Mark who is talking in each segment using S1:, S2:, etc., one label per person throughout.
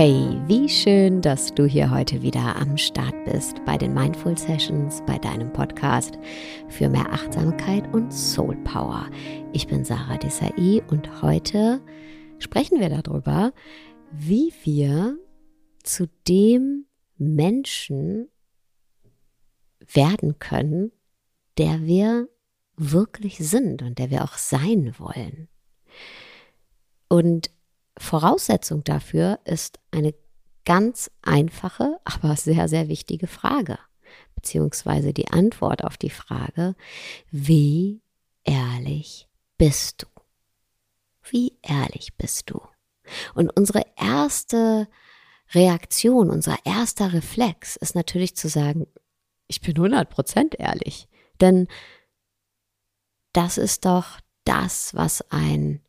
S1: Hey, wie schön, dass du hier heute wieder am Start bist bei den Mindful Sessions, bei deinem Podcast für mehr Achtsamkeit und Soul Power. Ich bin Sarah Desai und heute sprechen wir darüber, wie wir zu dem Menschen werden können, der wir wirklich sind und der wir auch sein wollen. Und Voraussetzung dafür ist eine ganz einfache, aber sehr, sehr wichtige Frage, beziehungsweise die Antwort auf die Frage, wie ehrlich bist du? Wie ehrlich bist du? Und unsere erste Reaktion, unser erster Reflex ist natürlich zu sagen, ich bin 100% ehrlich. Denn das ist doch das, was ein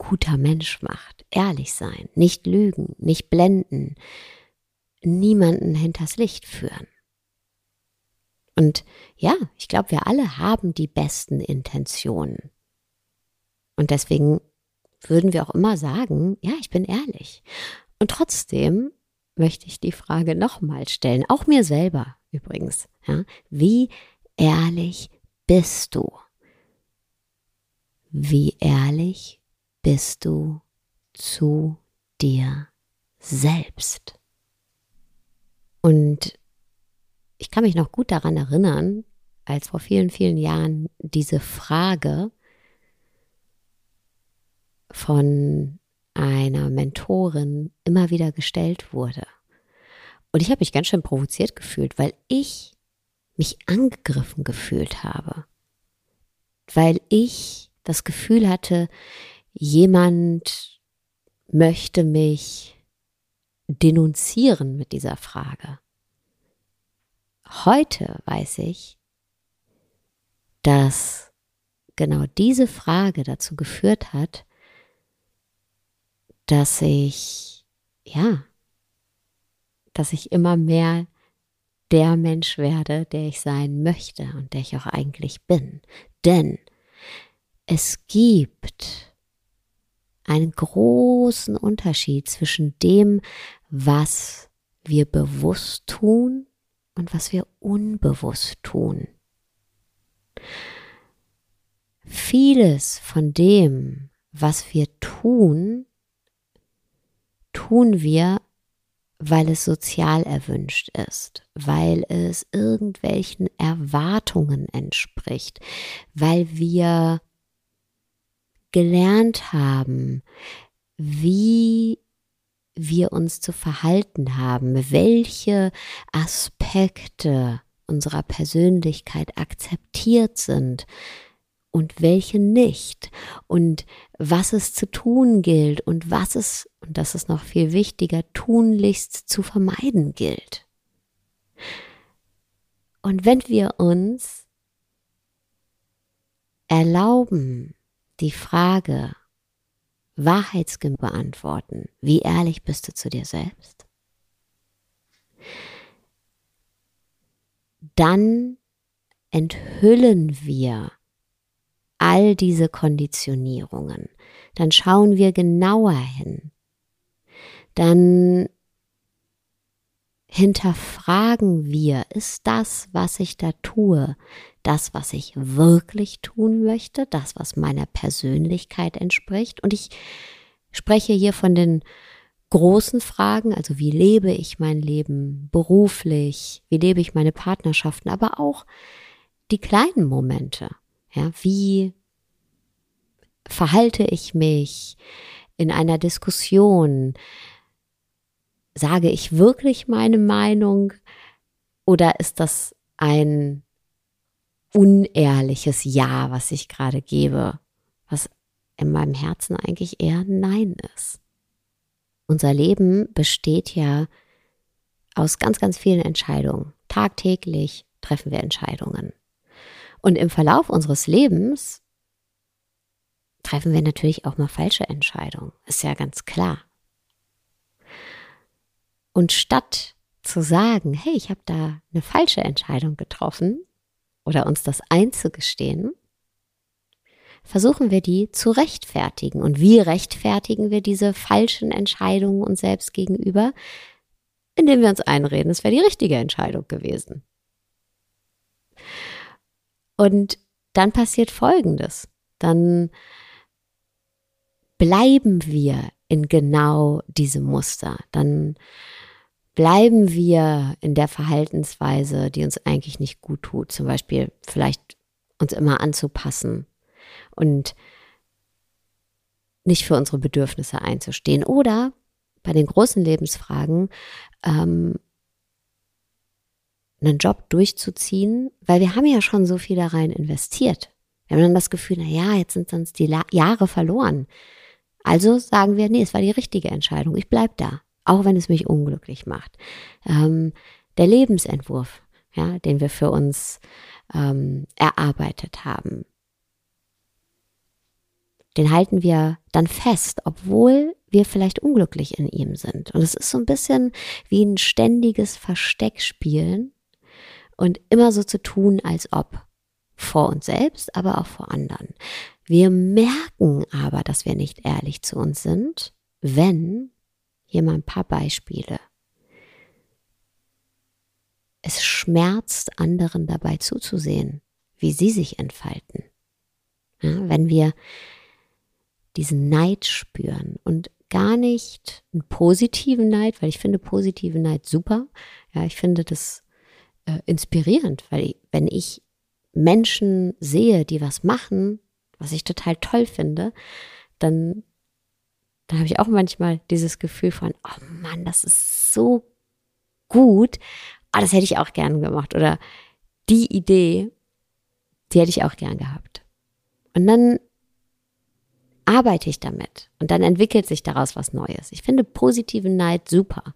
S1: guter Mensch macht. Ehrlich sein, nicht lügen, nicht blenden, niemanden hinters Licht führen. Und ja, ich glaube, wir alle haben die besten Intentionen. Und deswegen würden wir auch immer sagen, ja, ich bin ehrlich. Und trotzdem möchte ich die Frage nochmal stellen, auch mir selber übrigens. Ja, wie ehrlich bist du? Wie ehrlich bist du zu dir selbst. Und ich kann mich noch gut daran erinnern, als vor vielen, vielen Jahren diese Frage von einer Mentorin immer wieder gestellt wurde. Und ich habe mich ganz schön provoziert gefühlt, weil ich mich angegriffen gefühlt habe. Weil ich das Gefühl hatte, jemand möchte mich denunzieren mit dieser Frage. Heute weiß ich, dass genau diese Frage dazu geführt hat, dass ich, ja, dass ich immer mehr der Mensch werde, der ich sein möchte und der ich auch eigentlich bin. Denn es gibt einen großen Unterschied zwischen dem, was wir bewusst tun und was wir unbewusst tun. Vieles von dem, was wir tun, tun wir, weil es sozial erwünscht ist, weil es irgendwelchen Erwartungen entspricht, weil wir gelernt haben, wie wir uns zu verhalten haben, welche Aspekte unserer Persönlichkeit akzeptiert sind und welche nicht und was es zu tun gilt und was es, und das ist noch viel wichtiger, tunlichst zu vermeiden gilt. Und wenn wir uns erlauben, die Frage wahrheitsgemäß beantworten, wie ehrlich bist du zu dir selbst? Dann enthüllen wir all diese Konditionierungen. Dann schauen wir genauer hin. Dann hinterfragen wir, ist das, was ich da tue, das, was ich wirklich tun möchte, das, was meiner Persönlichkeit entspricht. Und ich spreche hier von den großen Fragen, also wie lebe ich mein Leben beruflich, wie lebe ich meine Partnerschaften, aber auch die kleinen Momente. Ja, wie verhalte ich mich in einer Diskussion? Sage ich wirklich meine Meinung oder ist das ein unehrliches Ja, was ich gerade gebe, was in meinem Herzen eigentlich eher Nein ist. Unser Leben besteht ja aus ganz, ganz vielen Entscheidungen. Tagtäglich treffen wir Entscheidungen. Und im Verlauf unseres Lebens treffen wir natürlich auch mal falsche Entscheidungen. Ist ja ganz klar. Und statt zu sagen, hey, ich habe da eine falsche Entscheidung getroffen, oder uns das einzugestehen, versuchen wir die zu rechtfertigen. Und wie rechtfertigen wir diese falschen Entscheidungen uns selbst gegenüber? Indem wir uns einreden, es wäre die richtige Entscheidung gewesen. Und dann passiert Folgendes. Dann bleiben wir in genau diesem Muster. Dann bleiben wir in der Verhaltensweise, die uns eigentlich nicht gut tut. Zum Beispiel vielleicht uns immer anzupassen und nicht für unsere Bedürfnisse einzustehen. Oder bei den großen Lebensfragen ähm, einen Job durchzuziehen, weil wir haben ja schon so viel da rein investiert. Wir haben dann das Gefühl, na ja, jetzt sind sonst die La Jahre verloren. Also sagen wir, nee, es war die richtige Entscheidung. Ich bleib da, auch wenn es mich unglücklich macht. Ähm, der Lebensentwurf, ja, den wir für uns ähm, erarbeitet haben, den halten wir dann fest, obwohl wir vielleicht unglücklich in ihm sind. Und es ist so ein bisschen wie ein ständiges Versteckspielen und immer so zu tun, als ob vor uns selbst, aber auch vor anderen. Wir merken aber, dass wir nicht ehrlich zu uns sind, wenn, hier mal ein paar Beispiele, es schmerzt, anderen dabei zuzusehen, wie sie sich entfalten. Ja, wenn wir diesen Neid spüren und gar nicht einen positiven Neid, weil ich finde positive Neid super. Ja, ich finde das äh, inspirierend, weil ich, wenn ich Menschen sehe, die was machen, was ich total toll finde, dann, dann habe ich auch manchmal dieses Gefühl von, oh Mann, das ist so gut, ah, das hätte ich auch gern gemacht oder die Idee, die hätte ich auch gern gehabt. Und dann arbeite ich damit und dann entwickelt sich daraus was Neues. Ich finde positive Neid super.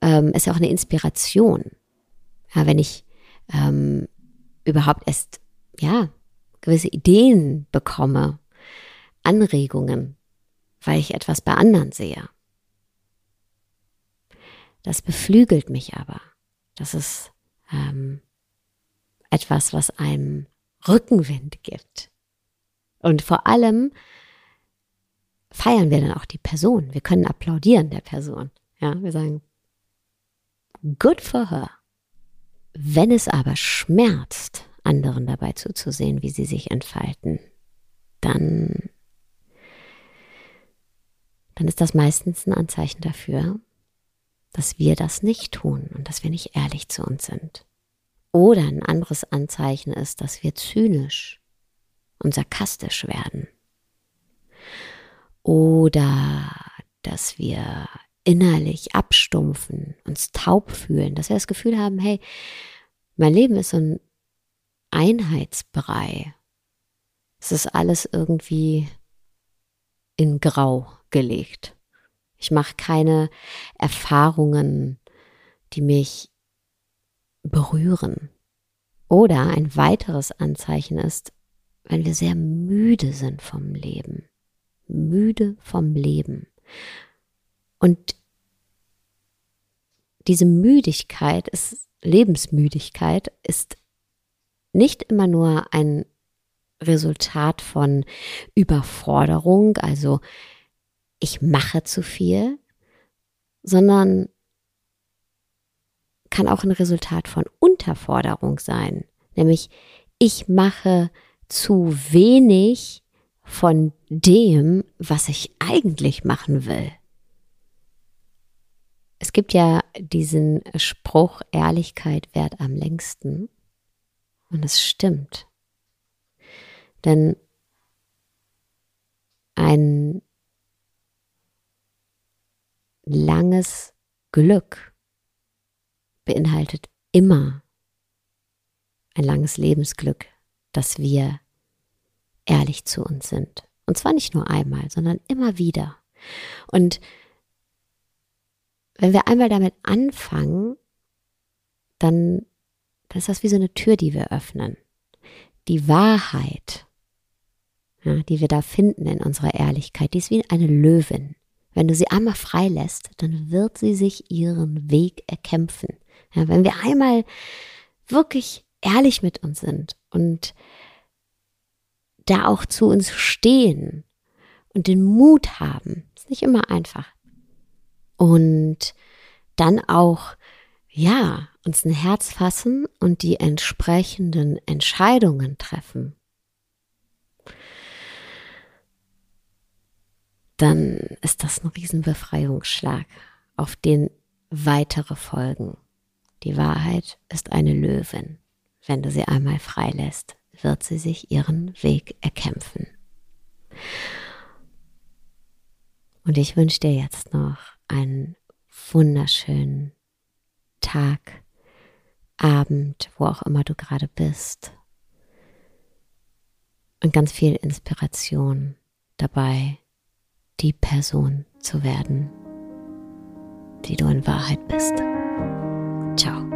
S1: Ähm, ist ja auch eine Inspiration. Ja, wenn ich ähm, überhaupt erst, ja, gewisse Ideen bekomme, Anregungen, weil ich etwas bei anderen sehe. Das beflügelt mich aber. Das ist ähm, etwas, was einem Rückenwind gibt. Und vor allem feiern wir dann auch die Person. Wir können applaudieren der Person. Ja, wir sagen, good for her. Wenn es aber schmerzt, anderen dabei zuzusehen, wie sie sich entfalten, dann, dann ist das meistens ein Anzeichen dafür, dass wir das nicht tun und dass wir nicht ehrlich zu uns sind. Oder ein anderes Anzeichen ist, dass wir zynisch und sarkastisch werden. Oder dass wir innerlich abstumpfen, uns taub fühlen, dass wir das Gefühl haben, hey, mein Leben ist so ein Einheitsbrei. Es ist alles irgendwie in Grau gelegt. Ich mache keine Erfahrungen, die mich berühren. Oder ein weiteres Anzeichen ist, wenn wir sehr müde sind vom Leben. Müde vom Leben. Und diese Müdigkeit ist, Lebensmüdigkeit ist nicht immer nur ein Resultat von Überforderung, also ich mache zu viel, sondern kann auch ein Resultat von Unterforderung sein, nämlich ich mache zu wenig von dem, was ich eigentlich machen will. Es gibt ja diesen Spruch, Ehrlichkeit währt am längsten. Und es stimmt. Denn ein langes Glück beinhaltet immer ein langes Lebensglück, dass wir ehrlich zu uns sind. Und zwar nicht nur einmal, sondern immer wieder. Und wenn wir einmal damit anfangen, dann dann ist das wie so eine Tür, die wir öffnen. Die Wahrheit, ja, die wir da finden in unserer Ehrlichkeit, die ist wie eine Löwin. Wenn du sie einmal freilässt, dann wird sie sich ihren Weg erkämpfen. Ja, wenn wir einmal wirklich ehrlich mit uns sind und da auch zu uns stehen und den Mut haben. Ist nicht immer einfach. Und dann auch, ja, uns ein Herz fassen und die entsprechenden Entscheidungen treffen. Dann ist das ein Riesenbefreiungsschlag, auf den weitere folgen. Die Wahrheit ist eine Löwin. Wenn du sie einmal freilässt, wird sie sich ihren Weg erkämpfen. Und ich wünsche dir jetzt noch einen wunderschönen Tag, Abend, wo auch immer du gerade bist. Und ganz viel Inspiration dabei, die Person zu werden, die du in Wahrheit bist. Ciao.